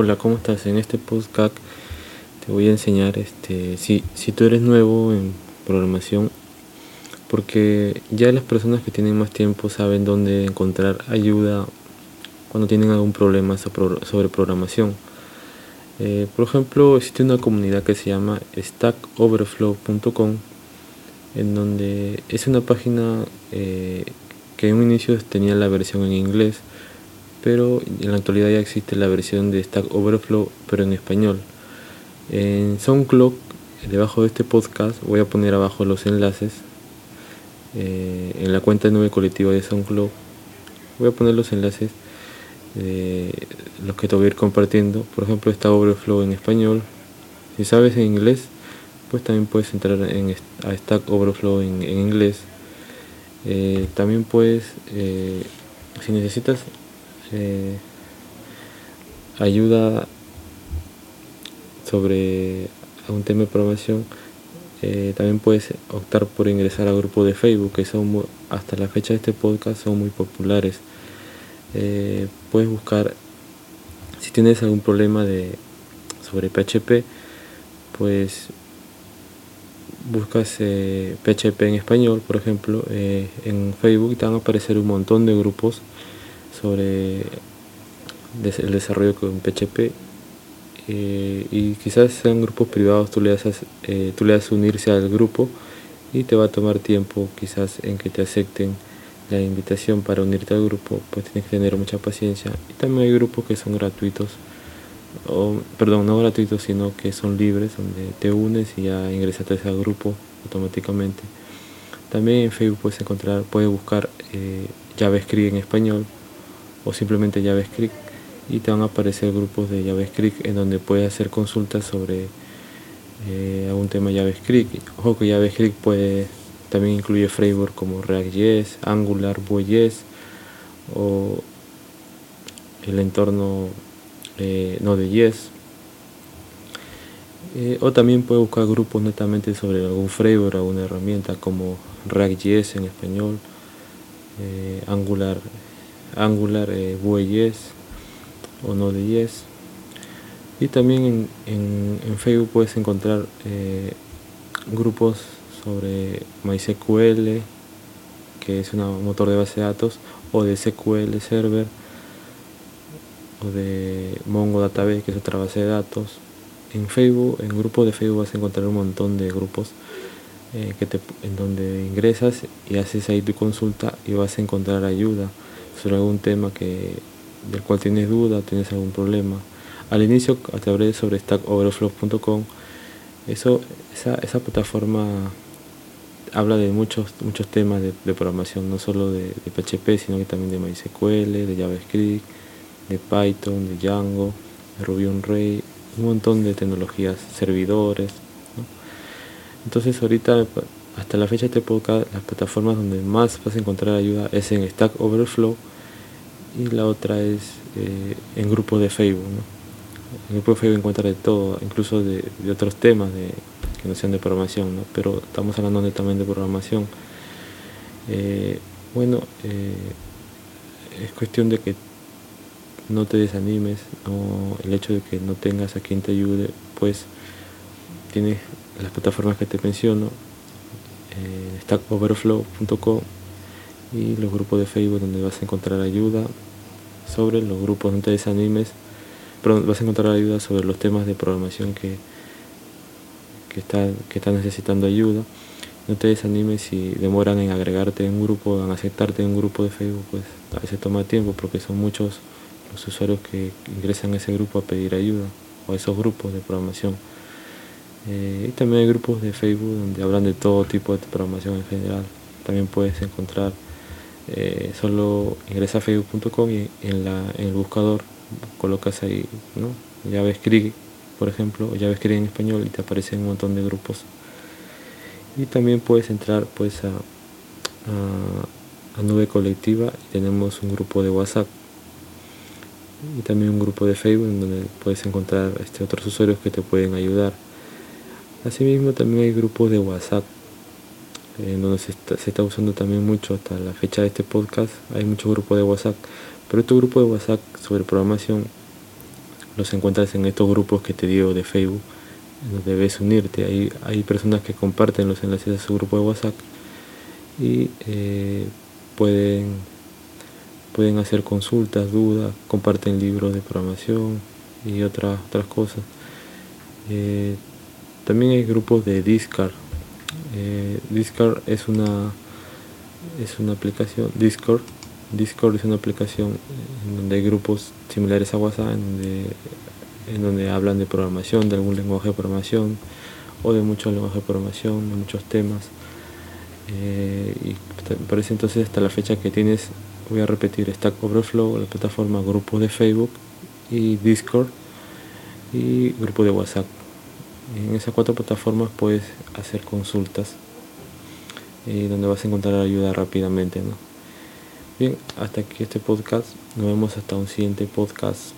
Hola, ¿cómo estás? En este podcast te voy a enseñar este si, si tú eres nuevo en programación, porque ya las personas que tienen más tiempo saben dónde encontrar ayuda cuando tienen algún problema sobre programación. Eh, por ejemplo, existe una comunidad que se llama stackoverflow.com, en donde es una página eh, que en un inicio tenía la versión en inglés pero en la actualidad ya existe la versión de Stack Overflow, pero en español. En SoundCloud, debajo de este podcast, voy a poner abajo los enlaces. Eh, en la cuenta de nube colectiva de SoundCloud, voy a poner los enlaces de los que te voy a ir compartiendo. Por ejemplo, Stack Overflow en español. Si sabes en inglés, pues también puedes entrar en, a Stack Overflow en, inglés. Eh, también puedes, eh, si necesitas eh, ayuda sobre un tema de programación, eh, también puedes optar por ingresar al grupo de Facebook, que son hasta la fecha de este podcast son muy populares. Eh, puedes buscar, si tienes algún problema de sobre PHP, pues buscas PHP en español, por ejemplo, en Facebook te van a aparecer un montón de grupos sobre el desarrollo con PHP eh, y quizás sean grupos privados, tú le, das, eh, tú le das unirse al grupo y te va a tomar tiempo quizás en que te acepten la invitación para unirte al grupo, pues tienes que tener mucha paciencia. Y también hay grupos que son gratuitos, o perdón, no gratuitos, sino que son libres, donde te unes y ya ingresas a ese grupo automáticamente. También en Facebook puedes encontrar, puedes buscar eh, JavaScript en español, o simplemente JavaScript y te van a aparecer grupos de JavaScript en donde puedes hacer consultas sobre eh, algún tema JavaScript. Ojo que JavaScript puede, también incluye framework como React.js, Angular, Vue.js o el entorno eh, Node.js. Eh, o también puedes buscar grupos netamente sobre algún framework alguna herramienta como React.js en español, eh, Angular Angular eh, Vue.js o Node.js. Y también en, Facebook puedes encontrar eh, grupos sobre MySQL, que es un motor de base de datos, o de SQL Server, o de Mongo Database, que es otra base de datos. En Facebook, en grupos de Facebook vas a encontrar un montón de grupos eh, que te, en donde ingresas y haces ahí tu consulta y vas a encontrar ayuda sobre algún tema que, del cual tienes duda, tienes algún problema. Al inicio te hablé sobre stackoverflow.com. Eso, esa, esa plataforma habla de muchos, muchos temas de, programación, no solo de, PHP, sino que también de MySQL, de JavaScript, de Python, de Django, de Ruby on Rails, un montón de tecnologías, servidores. Entonces ahorita hasta la fecha de este podcast, las plataformas donde más vas a encontrar ayuda es en Stack Overflow y la otra es eh, en grupos de Facebook. En grupo de Facebook encuentras de todo, incluso de, otros temas que no sean de programación, pero estamos hablando también de programación. Eh, bueno, eh, es cuestión de que no te desanimes, el hecho de que no tengas a quien te ayude, pues tienes las plataformas que te menciono, stackoverflow.com y los grupos de Facebook donde vas a encontrar ayuda sobre los grupos, no te desanimes, pero vas a encontrar ayuda sobre los temas de programación que, que, está, que están necesitando ayuda. No te desanimes si demoran en agregarte en un grupo, en aceptarte en un grupo de Facebook, pues a veces toma tiempo porque son muchos los usuarios que ingresan a ese grupo a pedir ayuda o a esos grupos de programación. Eh, y también hay grupos de Facebook donde hablan de todo tipo de programación en general. También puedes encontrar, eh, solo ingresa a facebook.com y en, la, en el buscador colocas ahí ¿no? JavaScript, por ejemplo, o JavaScript en español y te aparecen un montón de grupos. Y también puedes entrar pues a, a, a nube colectiva y tenemos un grupo de WhatsApp y también un grupo de Facebook donde puedes encontrar este, otros usuarios que te pueden ayudar. Asimismo también hay grupos de WhatsApp, en donde se está, usando también mucho hasta la fecha de este podcast, hay muchos grupos de WhatsApp, pero este grupo de WhatsApp sobre programación los encuentras en estos grupos que te digo de Facebook, donde debes unirte. Hay, hay personas que comparten los enlaces a su grupo de WhatsApp y eh, pueden, pueden hacer consultas, dudas, comparten libros de programación y otras, otras cosas. Eh, también hay grupos de Discord. Eh, Discord es una es una aplicación Discord Discord es una aplicación en donde hay grupos similares a WhatsApp en donde, hablan de programación, de algún lenguaje de programación o de muchos lenguajes de programación, de muchos temas. Eh, y parece entonces hasta la fecha que tienes, voy a repetir, Stack Overflow, la plataforma grupos de Facebook y Discord y grupo de WhatsApp. En esas cuatro plataformas puedes hacer consultas y donde vas a encontrar ayuda rápidamente. ¿no? Bien, hasta aquí este podcast. Nos vemos hasta un siguiente podcast.